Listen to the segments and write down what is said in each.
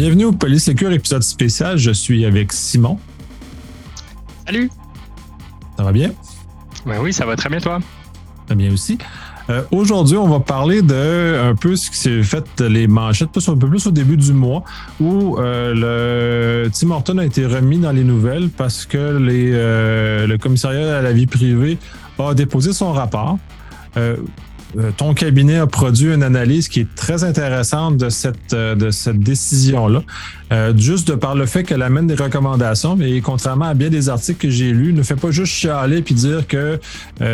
Bienvenue au Polysécure épisode spécial. Je suis avec Simon. Salut. Ça va bien? Ben oui, ça va très bien, toi? Très bien aussi. Euh, aujourd'hui, on va parler de un peu ce qui s'est fait les manchettes, un peu plus au début du mois, où euh, le Tim Horton a été remis dans les nouvelles parce que les, euh, le commissariat à la vie privée a déposé son rapport. Euh, ton cabinet a produit une analyse qui est très intéressante de cette, euh, de cette décision-là. Euh, juste de par le fait qu'elle amène des recommandations, mais contrairement à bien des articles que j'ai lus, ne fait pas juste chialer puis dire que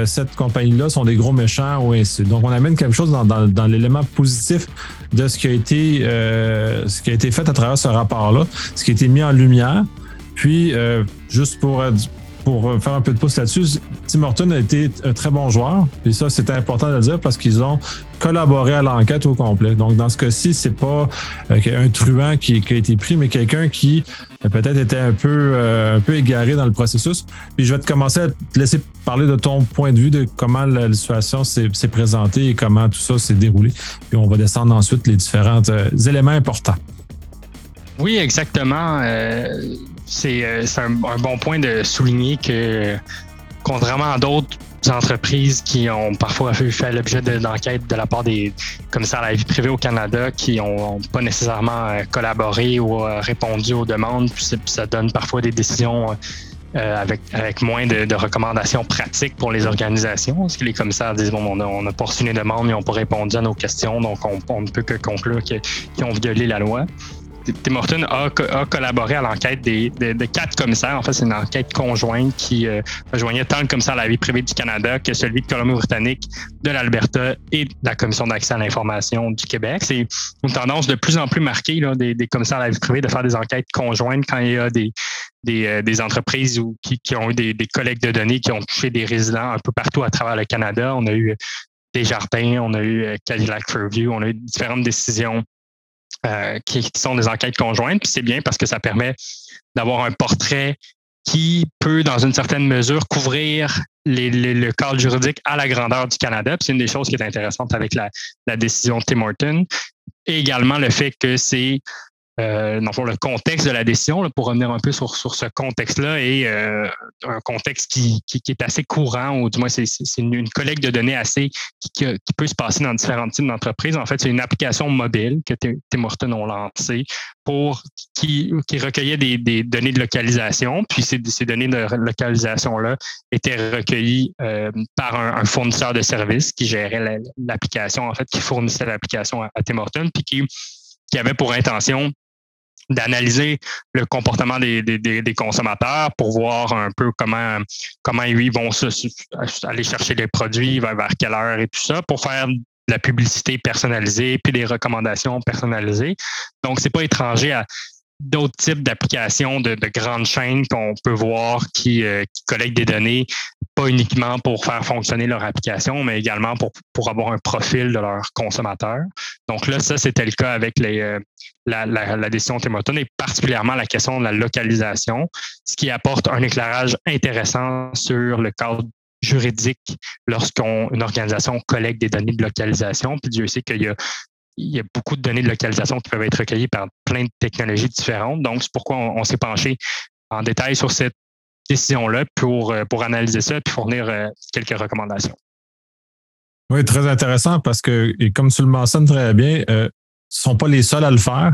cette compagnie-là sont des gros méchants ou ainsi. Donc, on amène quelque chose dans, dans, dans l'élément positif de ce qui a été ce qui a été fait à travers ce rapport-là, ce qui a été mis en lumière. Puis, juste pour pour euh, faire un peu de pouce là-dessus, Tim Horton a été un très bon joueur. Et ça, c'était important de le dire parce qu'ils ont collaboré à l'enquête au complet. Donc, dans ce cas-ci, c'est pas euh, un truand qui, a été pris, mais quelqu'un qui euh, peut-être était un peu, un peu égaré dans le processus. Puis je vais te commencer à te laisser parler de ton point de vue de comment la situation s'est présentée et comment tout ça s'est déroulé. Puis on va descendre ensuite les différents éléments importants. Oui, exactement c'est euh, un, bon point de souligner que, contrairement à d'autres entreprises qui ont parfois fait l'objet d'enquêtes de la part des commissaires à la vie privée au Canada qui n'ont pas nécessairement euh, collaboré ou euh, répondu aux demandes, puis ça donne parfois des décisions avec, avec moins de, recommandations pratiques pour les organisations. Parce que les commissaires disent bon, on a, on pas reçu les demandes, ils n'ont pas répondu à nos questions, donc on, ne peut que conclure qu'ils ont violé la loi. Tim Horton a, collaboré à l'enquête des, de, quatre commissaires. En fait, c'est une enquête conjointe qui euh, rejoignait tant le commissaire à la vie privée du Canada que celui de Colombie-Britannique, de l'Alberta et de la Commission d'accès à l'information du Québec. C'est une tendance de plus en plus marquée là, des, commissaires à la vie privée de faire des enquêtes conjointes quand il y a des, des, euh, entreprises ou qui, ont eu des, des collectes de données qui ont touché des résidents un peu partout à travers le Canada. On a eu des jardins, on a eu euh, Cadillac Fairview, on a eu différentes décisions euh, qui, sont des enquêtes conjointes. Puis c'est bien parce que ça permet d'avoir un portrait qui peut, dans une certaine mesure, couvrir le cadre juridique à la grandeur du Canada. c'est une des choses qui est intéressante avec la, la décision de Tim Horton. Et également le fait que c'est euh, dans le contexte de la décision, pour revenir un peu sur, ce contexte-là, et euh, un contexte qui, est assez courant, ou du moins c'est une, collecte de données assez qui, peut se passer dans différents types d'entreprises. En fait, c'est une application mobile que Tim Horton ont lancée pour qui, recueillait des, données de localisation. Puis ces, données de localisation-là étaient recueillies euh, par un, fournisseur de services qui gérait l'application, en fait, qui fournissait l'application à, à Tim Horton, puis qui avait pour intention d'analyser le comportement des, des, consommateurs pour voir un peu comment comment ils vont aller chercher les produits, vers, vers quelle heure et tout ça, pour faire de la publicité personnalisée puis des recommandations personnalisées. Donc, c'est pas étranger à d'autres types d'applications de, grandes chaînes qu'on peut voir qui, euh, qui, collectent des données, pas uniquement pour faire fonctionner leur application, mais également pour, pour avoir un profil de leurs consommateurs. Donc là, ça, c'était le cas avec les, euh, la, la, la, décision Tim Horton et particulièrement la question de la localisation, ce qui apporte un éclairage intéressant sur le cadre juridique lorsqu'une organisation collecte des données de localisation. Puis Dieu sait qu'il y a il y a beaucoup de données de localisation qui peuvent être recueillies par plein de technologies différentes. Donc, c'est pourquoi on, s'est penché en détail sur cette décision-là pour, euh, pour analyser ça et fournir euh, quelques recommandations. Oui, très intéressant parce que, et comme tu le mentionnes très bien, euh, ne sont pas les seuls à le faire.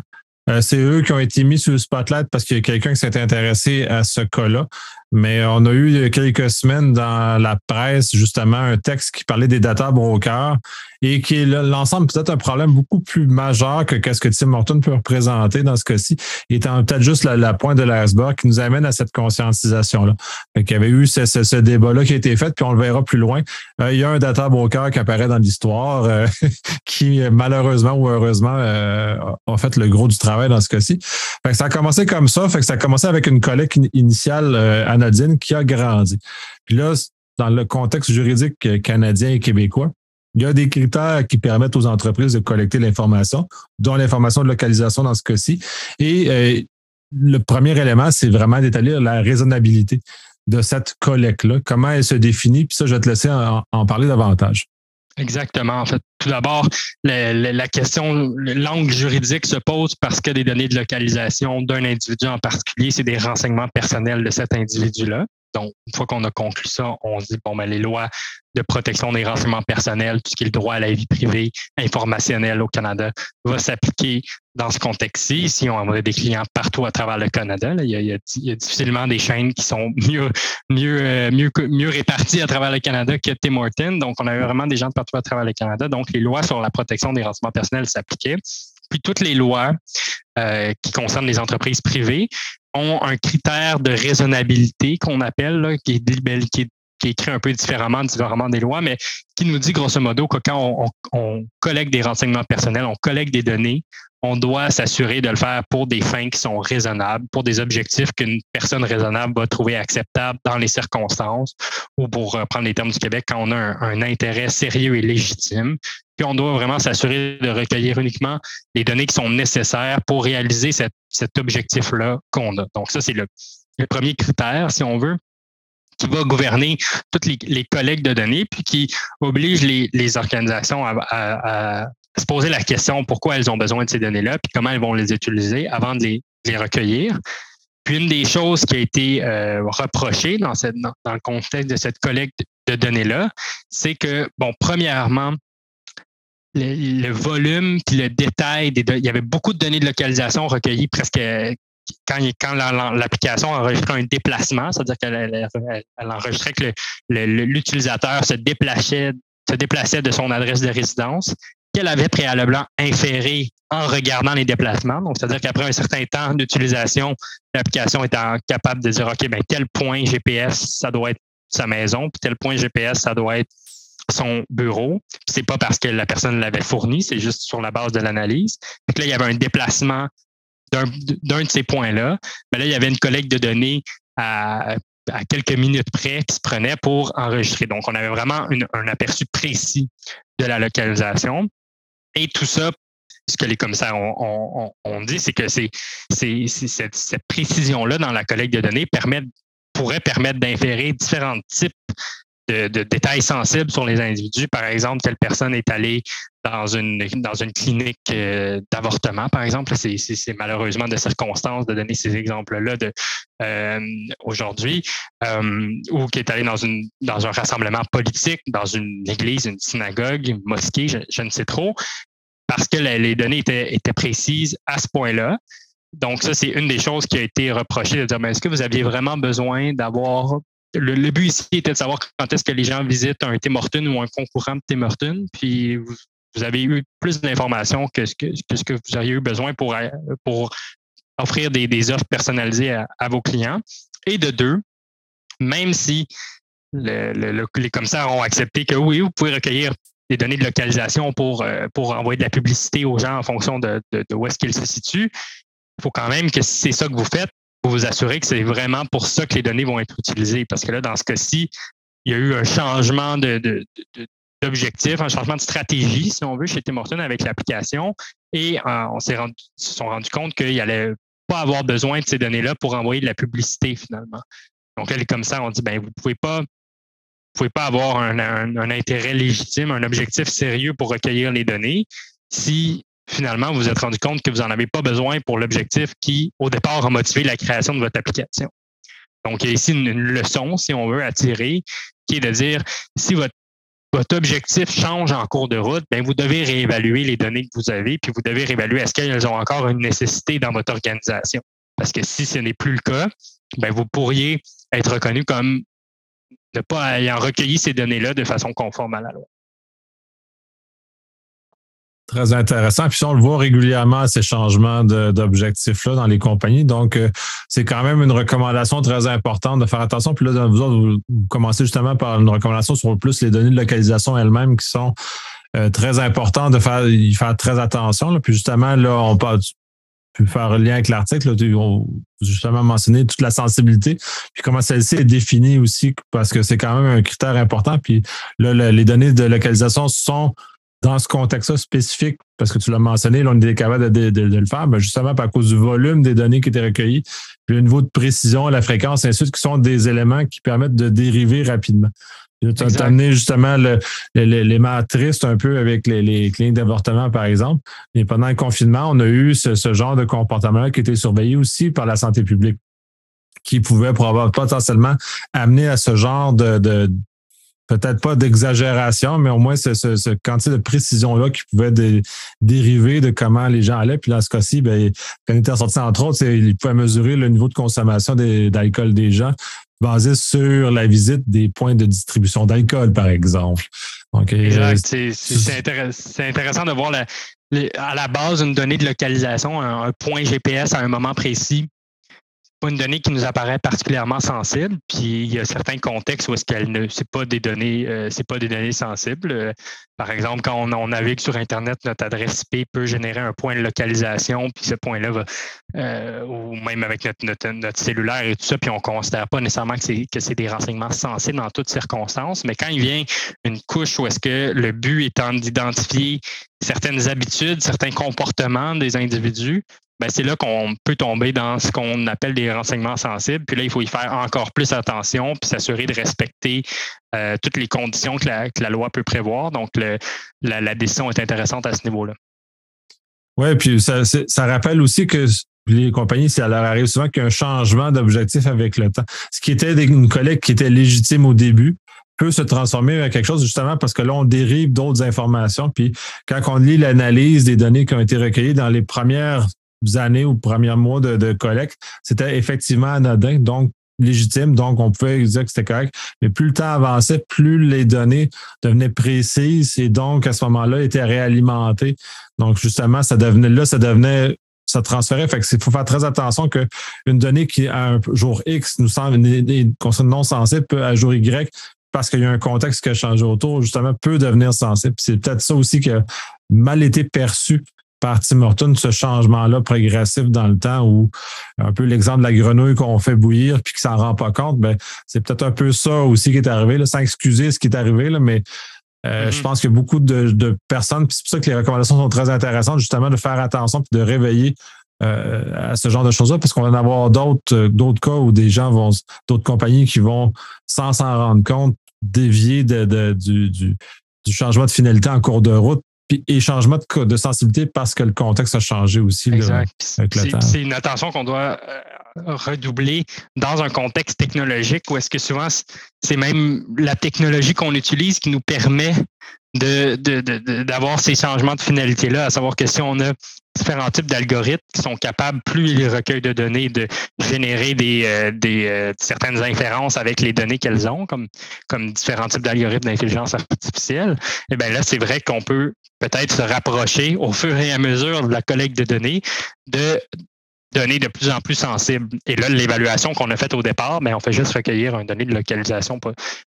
Euh, c'est eux qui ont été mis sur le spotlight parce qu'il y a quelqu'un qui s'est intéressé à ce cas-là. Mais on a eu quelques semaines dans la presse justement un texte qui parlait des data brokers et qui est l'ensemble peut-être un problème beaucoup plus majeur que qu'est-ce que Tim Horton peut représenter dans ce cas-ci, étant peut-être juste la, pointe de l'iceberg qui nous amène à cette conscientisation-là. Il y avait eu ce, ce, débat-là qui a été fait, puis on le verra plus loin. Euh, il y a un data broker qui apparaît dans l'histoire euh, qui, malheureusement ou heureusement, euh, a fait le gros du travail dans ce cas-ci. ça a commencé comme ça, fait que ça a commencé avec une collecte initiale qui a grandi. Puis là, dans le contexte juridique canadien et québécois, il y a des critères qui permettent aux entreprises de collecter l'information, dont l'information de localisation dans ce cas-ci. Et euh, le premier élément, c'est vraiment d'établir la raisonnabilité de cette collecte-là, comment elle se définit, puis ça, je vais te laisser en, parler davantage. Exactement. En fait, tout d'abord, la, question, l'angle juridique se pose parce que des données de localisation d'un individu en particulier, c'est des renseignements personnels de cet individu-là. Donc, une fois qu'on a conclu ça, on se dit, bon, ben, les lois de protection des renseignements personnels, tout ce qui est le droit à la vie privée, informationnelle au Canada, va s'appliquer dans ce contexte-ci. Si on a des clients partout à travers le Canada, il, y a, difficilement des chaînes qui sont mieux, mieux, euh, mieux, réparties à travers le Canada que Tim Horton. Donc, on avait vraiment des gens de partout à travers le Canada. Donc, les lois sur la protection des renseignements personnels s'appliquaient. Puis toutes les lois euh, qui concernent les entreprises privées ont un critère de raisonnabilité qu'on appelle, qui, est, qui, qui, écrit un peu différemment, différemment des lois, mais qui nous dit grosso modo que quand on, collecte des renseignements personnels, on collecte des données, on doit s'assurer de le faire pour des fins qui sont raisonnables, pour des objectifs qu'une personne raisonnable va trouver acceptable dans les circonstances, ou pour prendre les termes du Québec, quand on a un, intérêt sérieux et légitime. Puis on doit vraiment s'assurer de recueillir uniquement les données qui sont nécessaires pour réaliser cet objectif-là qu'on a. Donc ça, c'est le, premier critère, si on veut qui va gouverner toutes les, les de données, puis qui oblige les, organisations à, se poser la question pourquoi elles ont besoin de ces données-là, puis comment elles vont les utiliser avant de les, recueillir. Puis une des choses qui a été euh, reprochée dans, dans, le contexte de cette collecte de données-là, c'est que, bon, premièrement, le, volume puis le détail des il y avait beaucoup de données de localisation recueillies presque quand, quand l'application enregistrait un déplacement, c'est-à-dire qu'elle enregistrait que l'utilisateur se déplaçait, se déplaçait de son adresse de résidence, qu'elle avait préalablement inféré en regardant les déplacements. Donc, c'est-à-dire qu'après un certain temps d'utilisation, l'application est capable de dire, OK, ben, tel point GPS, ça doit être sa maison, puis tel point GPS, ça doit être son bureau. C'est pas parce que la personne l'avait fourni, c'est juste sur la base de l'analyse. Puis là, il y avait un déplacement d'un de ces points-là. Mais là, il y avait une collecte de données à, quelques minutes près qui se prenait pour enregistrer. Donc, on avait vraiment un aperçu précis de la localisation. Et tout ça, ce que les commissaires ont, dit, c'est que c'est, cette, cette précision-là dans la collecte de données pourrait permettre d'inférer différents types de, détails sensibles sur les individus. Par exemple, telle personne est allée dans une, dans une clinique euh, d'avortement, par exemple. C'est, malheureusement de circonstances de donner ces exemples-là euh, aujourd'hui, euh, ou qui est allée dans, une, dans un rassemblement politique, dans une église, une synagogue, une mosquée, je, ne sais trop, parce que les données étaient, étaient précises à ce point-là. Donc, ça, c'est une des choses qui a été reprochée de dire, mais est-ce que vous aviez vraiment besoin d'avoir le, but ici était de savoir quand est-ce que les gens visitent un Tim Hortons ou un concurrent de Tim Hortons, puis vous, avez eu plus d'informations que ce que, ce que vous auriez eu besoin pour, pour offrir des, offres personnalisées à, vos clients. Et de deux, même si les commissaires ont accepté que oui, vous pouvez recueillir des données de localisation pour, euh, pour envoyer de la publicité aux gens en fonction de, de, de où est-ce qu'ils se situent, il faut quand même que si c'est ça que vous faites, vous assurer que c'est vraiment pour ça que les données vont être utilisées. Parce que là, dans ce cas-ci, il y a eu un changement d'objectif, un changement de stratégie, si on veut, chez Tim Hortons avec l'application. Et euh, on s'est rendu, se sont rendu compte qu'il allait pas avoir besoin de ces données-là pour envoyer de la publicité, finalement. Donc là, les commissaires ont dit, ben, vous pouvez pas, vous pouvez pas avoir un, un intérêt légitime, un objectif sérieux pour recueillir les données si finalement, vous vous êtes rendu compte que vous n'en avez pas besoin pour l'objectif qui, au départ, a motivé la création de votre application. Donc, il y a ici une, leçon, si on veut, à tirer, qui est de dire, si votre, votre objectif change en cours de route, bien, vous devez réévaluer les données que vous avez, puis vous devez réévaluer est-ce qu'elles ont encore une nécessité dans votre organisation. Parce que si ce n'est plus le cas, bien, vous pourriez être reconnu comme ne pas ayant recueilli ces données-là de façon conforme à la loi. Très intéressant. Puis on le voit régulièrement, ces changements d'objectifs-là dans les compagnies. Donc, euh, c'est quand même une recommandation très importante de faire attention. Puis là, vous, vous, commencez justement par une recommandation sur plus les données de localisation elles-mêmes qui sont euh, très importantes de faire, y faire très attention. Puis justement, là, on peut faire un lien avec l'article. Justement mentionné toute la sensibilité, puis comment celle-ci est définie aussi, parce que c'est quand même un critère important. Puis là, les données de localisation sont dans ce contexte-là spécifique, parce que tu l'as mentionné, là, on est capable de, le faire, ben justement à cause du volume des données qui étaient recueillies, puis le niveau de précision, la fréquence, ainsi de suite, qui sont des éléments qui permettent de dériver rapidement. Tu as amené justement le, les matrices un peu avec les, les cliniques d'avortement, par exemple. Et pendant le confinement, on a eu ce, ce genre de comportement qui était surveillé aussi par la santé publique, qui pouvait probablement potentiellement amener à ce genre de, de peut-être pas d'exagération, mais au moins ce, ce, ce quantité de précision-là qui pouvait dériver de comment les gens allaient. Puis dans ce cas-ci, ben, quand il était sorti entre autres, il pouvait mesurer le niveau de consommation d'alcool des gens basé sur la visite des points de distribution d'alcool, par exemple. Donc, euh, C'est intéressant de voir à la base une donnée de localisation, un, point GPS à un moment précis une donnée qui nous apparaît particulièrement sensible. Puis il y a certains contextes où est-ce qu'elle ne c'est pas des données, euh, c'est pas des données sensibles. Euh, par exemple, quand on, navigue sur Internet, notre adresse IP peut générer un point de localisation, puis ce point-là va, euh, ou même avec notre, notre, cellulaire et tout ça, puis on ne considère pas nécessairement que c'est que c'est des renseignements sensibles dans toutes circonstances. Mais quand il vient une couche où est-ce que le but étant d'identifier certaines habitudes, certains comportements des individus, c'est là qu'on peut tomber dans ce qu'on appelle des renseignements sensibles. Puis là, il faut y faire encore plus attention, puis s'assurer de respecter euh, toutes les conditions que la, loi peut prévoir. Donc, la, décision est intéressante à ce niveau-là. Oui, puis ça, rappelle aussi que les compagnies, ça leur arrive souvent qu'il y a un changement d'objectif avec le temps. Ce qui était une collecte qui était légitime au début, peut se transformer en quelque chose justement parce que là, on dérive d'autres informations. Puis quand on lit l'analyse des données qui ont été recueillies dans les premières années ou premiers mois de, collecte, c'était effectivement anodin, donc légitime, donc on pouvait dire que c'était correct. Mais plus le temps avançait, plus les données devenaient précises et donc à ce moment-là étaient réalimentées. Donc justement, ça devenait là, ça devenait ça transférait. Fait que faut faire très attention qu'une donnée qui à un jour X nous semble non sensible peut à jour Y parce qu'il y a un contexte qui a changé autour, justement, peut devenir sensible. C'est peut-être ça aussi qui a mal été perçu par Tim Horton, ce changement-là progressif dans le temps où un peu l'exemple de la grenouille qu'on fait bouillir puis qui s'en rend pas compte, ben, c'est peut-être un peu ça aussi qui est arrivé, là, sans excuser ce qui est arrivé, là, mais euh, je mm-hmm. pense que beaucoup de, personnes, puis c'est pour ça que les recommandations sont très intéressantes, justement, de faire attention puis de réveiller euh, à ce genre de choses-là, parce qu'on va en avoir d'autres, euh, d'autres cas où des gens vont, d'autres compagnies qui vont, sans s'en rendre compte, dévier de, du, du, changement de finalité en cours de route et changement de, sensibilité parce que le contexte a changé aussi C'est une attention qu'on doit euh, redoubler dans un contexte technologique où est-ce que souvent c'est même la technologie qu'on utilise qui nous permet d'avoir ces changements de finalité-là, à savoir que si on a différents types d'algorithmes qui sont capables, plus ils recueillent de données, de générer des, euh, des euh, certaines inférences avec les données qu'elles ont, comme, comme différents types d'algorithmes d'intelligence artificielle, et eh bien là, c'est vrai qu'on peut peut-être se rapprocher au fur et à mesure de la collecte de données de données de plus en plus sensibles. Et là, l'évaluation qu'on a faite au départ, ben, on fait juste recueillir une donnée de localisation.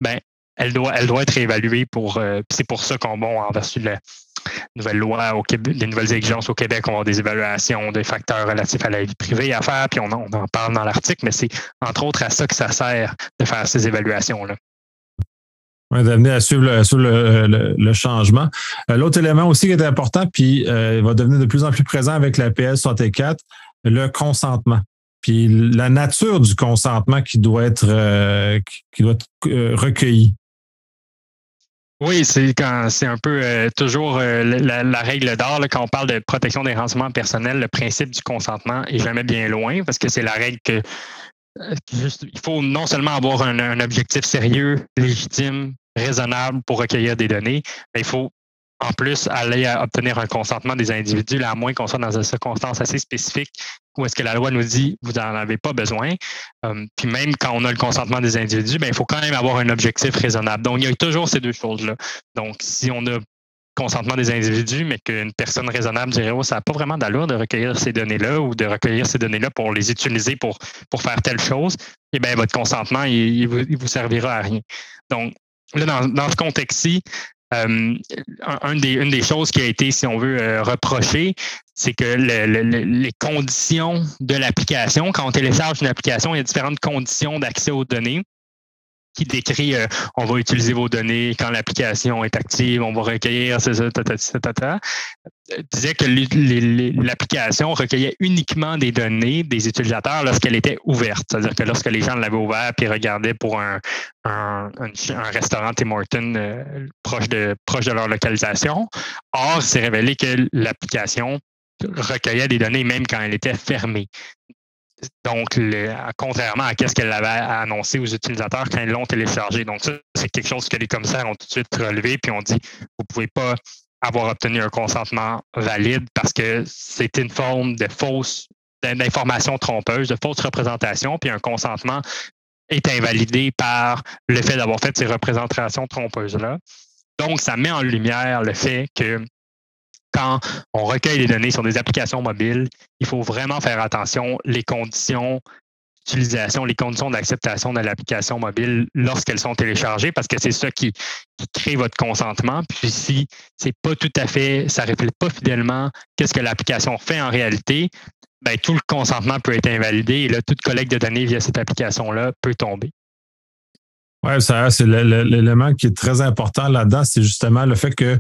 Ben, elle doit, être évaluée pour. Euh, c'est pour ça qu'on, bon, en vertu de la nouvelle loi au Québec, les nouvelles exigences au Québec, on a des évaluations des facteurs relatifs à la vie privée à faire, puis on, on en parle dans l'article, mais c'est entre autres à ça que ça sert de faire ces évaluations-là. Oui, d'amener à suivre, le, le, changement. Euh, l'autre élément aussi qui est important, puis euh, va devenir de plus en plus présent avec la PS 64, le consentement. Puis la nature du consentement qui doit être, qui doit être recueilli. Oui, c'est quand c'est un peu euh, toujours euh, la, règle d'or quand on parle de protection des renseignements personnels, le principe du consentement est jamais bien loin parce que c'est la règle que euh, il faut non seulement avoir un, objectif sérieux, légitime, raisonnable pour recueillir des données, mais il faut en plus aller obtenir un consentement des individus, à moins qu'on soit dans une circonstance assez spécifique où est-ce que la loi nous dit vous n'en avez pas besoin. Euh, puis même quand on a le consentement des individus, ben, il faut quand même avoir un objectif raisonnable. Donc, il y a toujours ces deux choses-là. Donc, si on a consentement des individus, mais qu'une personne raisonnable dirait oh, ça n'a pas vraiment d'allure de recueillir ces données-là ou de recueillir ces données-là pour les utiliser pour, pour faire telle chose, eh bien, votre consentement, il, il, vous, servira à rien. Donc, là, dans, dans ce contexte-ci, euh, une, des, choses qui a été, si on veut, euh, reprocher, c'est que les conditions de l'application, quand on télécharge une application, il y a différentes conditions d'accès aux données. Qui décrit euh, on va utiliser vos données quand l'application est active, on va recueillir, c'est ça, ta, disait que l'application recueillait uniquement des données des utilisateurs lorsqu'elle était ouverte. C'est-à-dire que lorsque les gens l'avaient ouvert puis regardaient pour un, un, restaurant Tim Hortons euh, proche, de, proche de leur localisation. Or, c'est révélé que l'application recueillait des données même quand elle était fermée. Donc, contrairement à ce qu'elle avait annoncé aux utilisateurs quand ils l'ont téléchargé. Donc, ça, c'est quelque chose que les commissaires ont tout de suite relevé, puis ont dit, vous ne pouvez pas avoir obtenu un consentement valide parce que c'est une forme de fausse, d'information trompeuse, de fausse représentation, puis un consentement est invalidé par le fait d'avoir fait ces représentations trompeuses-là. Donc, ça met en lumière le fait que quand on recueille des données sur des applications mobiles, il faut vraiment faire attention les conditions d'utilisation, les conditions d'acceptation de l'application mobile lorsqu'elles sont téléchargées, parce que c'est ça qui, crée votre consentement. Puis si c'est pas tout à fait, ça reflète pas fidèlement qu'est-ce que l'application fait en réalité, ben, tout le consentement peut être invalidé et là, toute collecte de données via cette application-là peut tomber. Oui, ça, c'est l'élément qui est très important là-dedans, c'est justement le fait que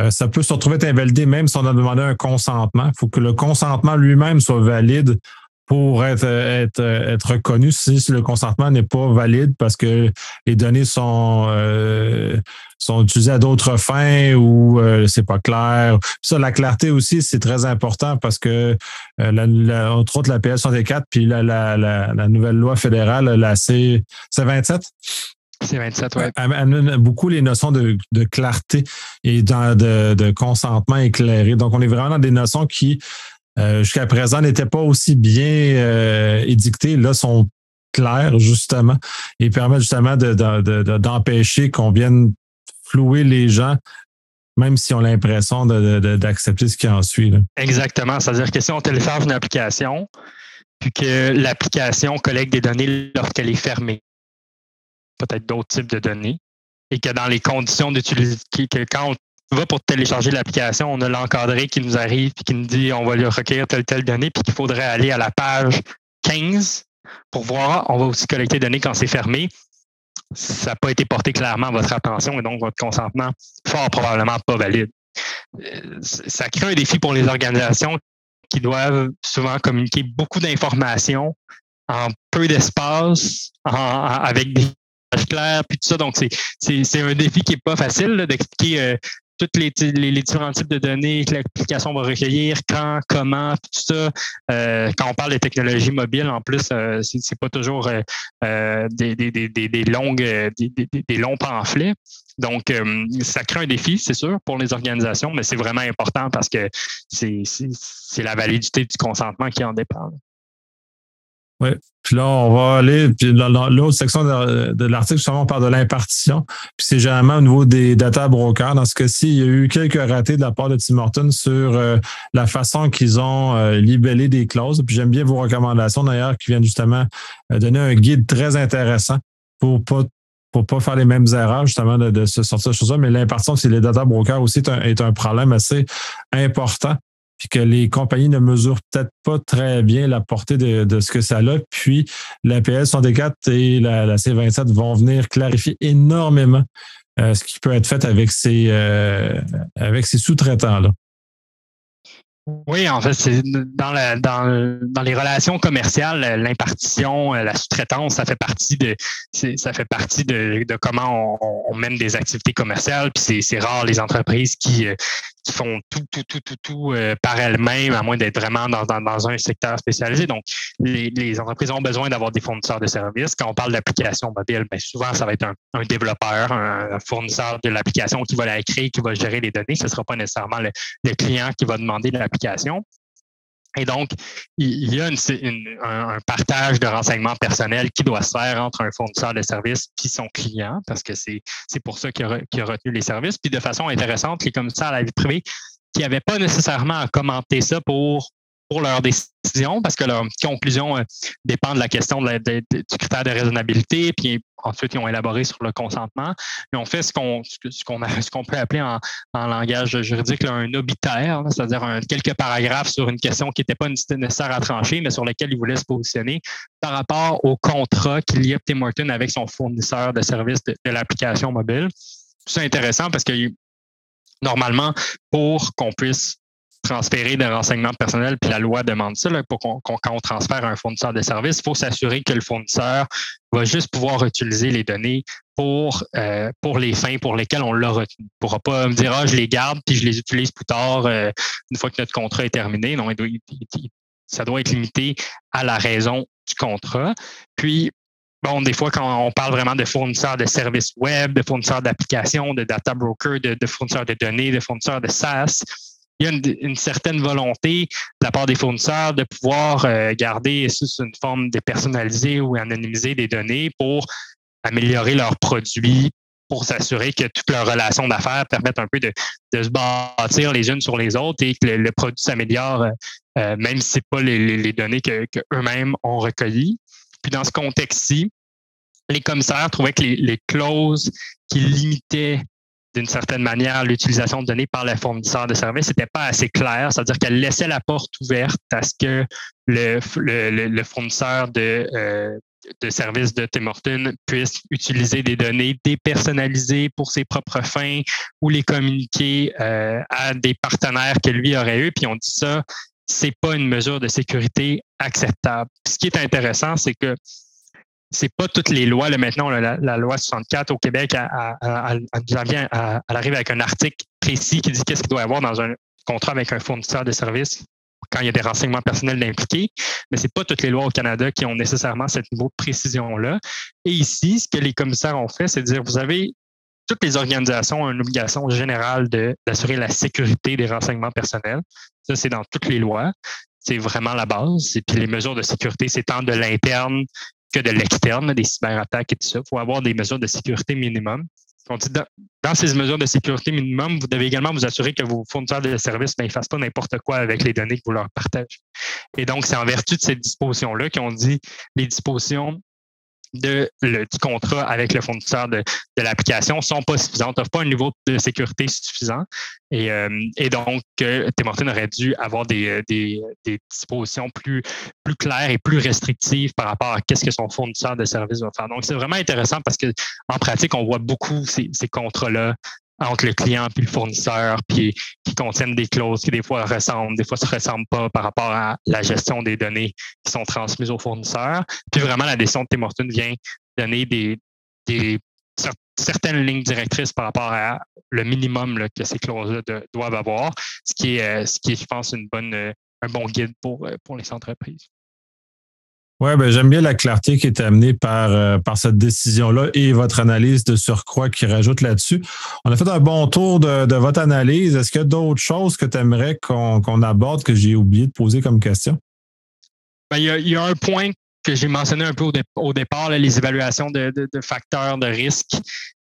euh, ça peut se retrouver invalidé même si on a demandé un consentement. Il faut que le consentement lui-même soit valide pour être, être, être reconnu si le consentement n'est pas valide parce que les données sont, euh, sont utilisées à d'autres fins ou euh, c'est pas clair. Ça, la clarté aussi, c'est très important parce que euh, entre autres la PS 64 puis la, la, nouvelle loi fédérale, la C, C27, c'est 27, ouais. Amène beaucoup les notions de, de clarté et de, de, consentement éclairé. Donc, on est vraiment dans des notions qui, euh, jusqu'à présent, n'étaient pas aussi bien euh, édictées. Là, sont claires, justement, et permettent justement d'empêcher qu'on vienne flouer les gens même si on a l'impression d'accepter ce qui en suit. Là. Exactement. C'est-à-dire que si on télécharge une application, puis que l'application collecte des données lorsqu'elle est fermée, peut-être d'autres types de données, et que dans les conditions d'utilisation, que quand on va pour télécharger l'application, on a l'encadré qui nous arrive et qui nous dit on va lui recueillir telle telle donnée, puis qu'il faudrait aller à la page 15 pour voir, on va aussi collecter des données quand c'est fermé. Ça n'a pas été porté clairement à votre attention et donc votre consentement fort probablement pas valide. Euh, ça crée un défi pour les organisations qui doivent souvent communiquer beaucoup d'informations en peu d'espace, avec des clair, puis tout ça. Donc, c'est un défi qui n'est pas facile d'expliquer euh, tous les, les, différents types de données que l'application va recueillir, quand, comment, tout ça. Euh, quand on parle de technologies mobiles, en plus, euh, c'est pas toujours des, des, des, des, longues, des, longs pamphlets. Donc, ça crée un défi, c'est sûr, pour les organisations, mais c'est vraiment important parce que c'est la validité du consentement qui en dépend. Oui. Puis là, on va aller, puis dans, l'autre section de, l'article, justement, on parle de l'impartition. Puis c'est généralement au niveau des data brokers. Dans ce cas-ci, il y a eu quelques ratés de la part de Tim Horton sur euh, la façon qu'ils ont euh, libellé des clauses. Puis j'aime bien vos recommandations, d'ailleurs, qui viennent justement euh, donner un guide très intéressant pour pas pour pas faire les mêmes erreurs, justement, de, se sortir de choses-là. Mais l'impartition, c'est les data brokers aussi est un problème assez important puis que les compagnies ne mesurent peut-être pas très bien la portée de, ce que ça a. Puis la PS 104 et la, C27 vont venir clarifier énormément euh, ce qui peut être fait avec ces, euh, avec ces sous-traitants-là. Oui, en fait, c'est dans, les relations commerciales, l'impartition, la sous-traitance, ça fait partie de ça fait partie de, comment on, mène des activités commerciales. Puis c'est rare les entreprises qui, euh, qui font tout, tout, tout, tout, tout euh, par elles-mêmes, à moins d'être vraiment dans, un secteur spécialisé. Donc, les, entreprises ont besoin d'avoir des fournisseurs de services. Quand on parle d'application mobile, bien souvent, ça va être un, développeur, un, fournisseur de l'application qui va la créer, qui va gérer les données. Ce ne sera pas nécessairement le, le client qui va demander l'application. Et donc, il y a un, partage de renseignements personnels qui doit se faire entre un fournisseur de services et son client, parce que c'est pour ça qu'il a, a, retenu les services. Puis de façon intéressante, les commissaires à la vie privée qui n'avaient pas nécessairement à commenter ça pour, pour leur décision parce que leur conclusion dépend de la question du critère de raisonnabilité, puis ensuite ils ont élaboré sur le consentement. Ils ont fait ce qu'on ce qu'on ce qu'on peut appeler en, langage juridique un obitaire, c'est-à-dire quelques paragraphes sur une question qui n'était pas nécessaire à trancher, mais sur laquelle ils voulaient se positionner par rapport au contrat qu'il y a Tim Horton avec son fournisseur de services de, l'application mobile. C'est intéressant parce que normalement, pour qu'on puisse transférer des renseignements personnels, puis la loi demande ça, pour qu'on, quand on transfère un fournisseur de services, il faut s'assurer que le fournisseur va juste pouvoir utiliser les données pour, euh, pour les fins pour lesquelles on l'a retenu. Il ne pourra pas me dire Ah, je les garde puis je les utilise plus tard euh, une fois que notre contrat est terminé. Non, ça doit être limité à la raison du contrat. Puis, bon, des fois, quand on parle vraiment de fournisseurs de services web, de fournisseurs d'applications, de data broker, de, de fournisseurs de données, de fournisseurs de SaaS, il y a une, certaine volonté de la part des fournisseurs de pouvoir euh, garder sous une forme dépersonnalisée ou anonymiser des données pour améliorer leurs produits, pour s'assurer que toutes leurs relations d'affaires permettent un peu de, se bâtir les unes sur les autres et que le, produit s'améliore, euh, euh, même si ce n'est pas les, données qu'eux-mêmes ont recueillies. Puis dans ce contexte-ci, les commissaires trouvaient que les clauses qui limitaient d'une certaine manière l'utilisation de données par les fournisseurs de services n'était pas assez clair, c'est-à-dire qu'elle laissait la porte ouverte à ce que le, le, fournisseur de, euh, de services de Tim Hortons puisse utiliser des données dépersonnalisées pour ses propres fins ou les communiquer euh, à des partenaires que lui aurait eu. Puis on dit ça, c'est pas une mesure de sécurité acceptable. ce qui est intéressant, c'est que c'est pas toutes les lois. Maintenant, la, loi 64 au Québec, elle, arrive avec un article précis qui dit qu'est-ce qu'il doit y avoir dans un contrat avec un fournisseur de services quand il y a des renseignements personnels impliqués, mais c'est pas toutes les lois au Canada qui ont nécessairement ce niveau de précision-là. Et ici, ce que les commissaires ont fait, c'est de dire, vous avez toutes les organisations ont une obligation générale d'assurer la sécurité des renseignements personnels. Ça, c'est dans toutes les lois. C'est vraiment la base. Et puis les mesures de sécurité, c'est tant de l'interne que de l'externe, des cyberattaques et tout ça. Il faut avoir des mesures de sécurité minimum. Dans ces mesures de sécurité minimum, vous devez également vous assurer que vos fournisseurs de services ne fassent pas n'importe quoi avec les données que vous leur partagez. Et donc, c'est en vertu de ces dispositions-là qu'on dit les dispositions de, le, du contrat avec le fournisseur de, de l'application sont pas suffisantes, n'offrent pas un niveau de sécurité suffisant. Et, euh, donc, euh, aurait dû avoir des, euh, dispositions plus, claires et plus restrictives par rapport à qu'est-ce que son fournisseur de services va faire. Donc, c'est vraiment intéressant parce que en pratique, on voit beaucoup ces, ces contrats-là entre le client et le fournisseur, puis qui contiennent des clauses qui des fois ressemblent, des fois se ressemblent pas par rapport à la gestion des données qui sont transmises au fournisseur. Puis vraiment, la décision de Tim Hortons vient donner des, des certaines lignes directrices par rapport à le minimum que ces clauses-là doivent avoir, ce qui est, euh, ce qui je pense, une bonne, euh, un bon guide pour, euh, pour les entreprises. Oui, ben, j'aime bien la clarté qui est amenée par, euh, par cette décision-là et votre analyse de surcroît qui rajoute là-dessus. On a fait un bon tour de, de votre analyse. Est-ce qu'il y a d'autres choses que tu aimerais qu'on aborde que j'ai oublié de poser comme question? Ben, il, y a, un point que j'ai mentionné un peu au, départ, les évaluations de, de, facteurs de risque,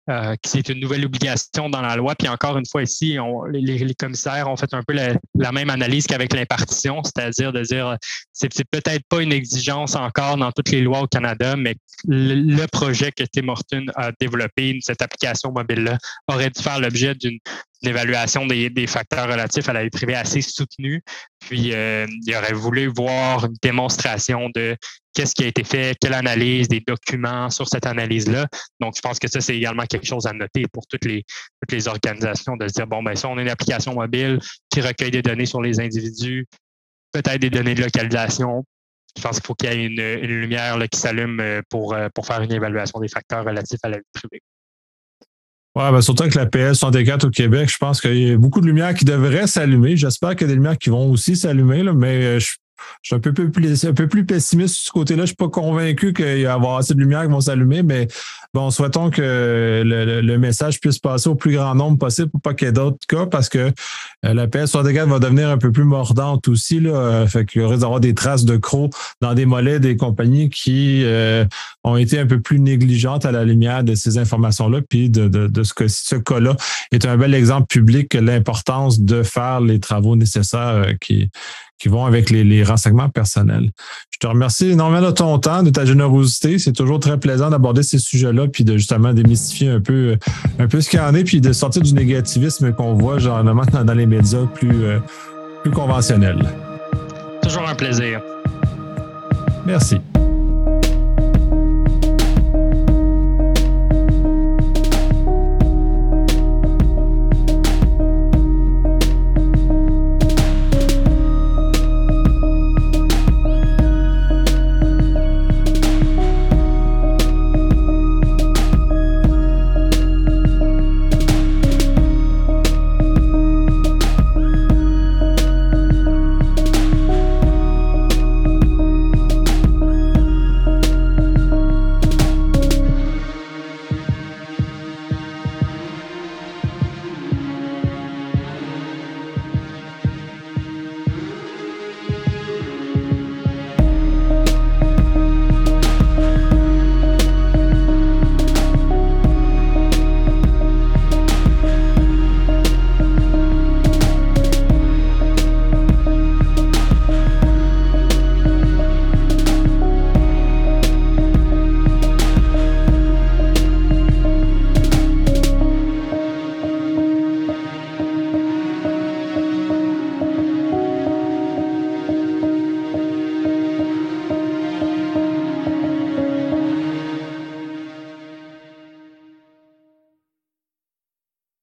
euh, qui c'est une nouvelle obligation dans la loi. Puis encore une fois ici, les, commissaires ont fait un peu la, même analyse qu'avec l'impartition, c'est-à-dire de dire c'est, c'est peut-être pas une exigence encore dans toutes les lois au Canada, mais le, projet que Tim Horton a développé, cette application mobile-là, aurait dû faire l'objet d'une l'évaluation des, des, facteurs relatifs à la vie privée assez soutenue. Puis, euh, il aurait voulu voir une démonstration de qu'est-ce qui a été fait, quelle analyse, des documents sur cette analyse-là. Donc, je pense que ça, c'est également quelque chose à noter pour toutes les, toutes les organisations de se dire, bon, ben, si on a une application mobile qui recueille des données sur les individus, peut-être des données de localisation, je pense qu'il faut qu'il y ait une, une lumière là, qui s'allume euh, pour, euh, pour faire une évaluation des facteurs relatifs à la vie privée. Ouais, ben surtout que la PS 64 au Québec, je pense qu'il y a beaucoup de lumières qui devraient s'allumer. J'espère qu'il y a des lumières qui vont aussi s'allumer, mais euh, je je suis un peu, plus, pessimiste sur ce côté-là. Je ne suis pas convaincu qu'il y avoir assez de lumière qui vont s'allumer, mais bon, souhaitons que le, message puisse passer au plus grand nombre possible pour pas qu'il y ait d'autres cas, parce que euh, la PS 64 va devenir un peu plus mordante aussi. Là, euh, fait qu'il risque d'avoir des traces de crocs dans des mollets des compagnies qui euh, ont été un peu plus négligentes à la lumière de ces informations-là. Puis de, de, ce, que, ce cas-là est un bel exemple public de l'importance de faire les travaux nécessaires qui qui vont avec les, renseignements personnels. Je te remercie énormément de ton temps, de ta générosité. C'est toujours très plaisant d'aborder ces sujets-là, puis de justement démystifier un peu, un peu ce qu'il y en est, puis de sortir du négativisme qu'on voit généralement dans les médias plus, plus conventionnels. Toujours un plaisir. Merci.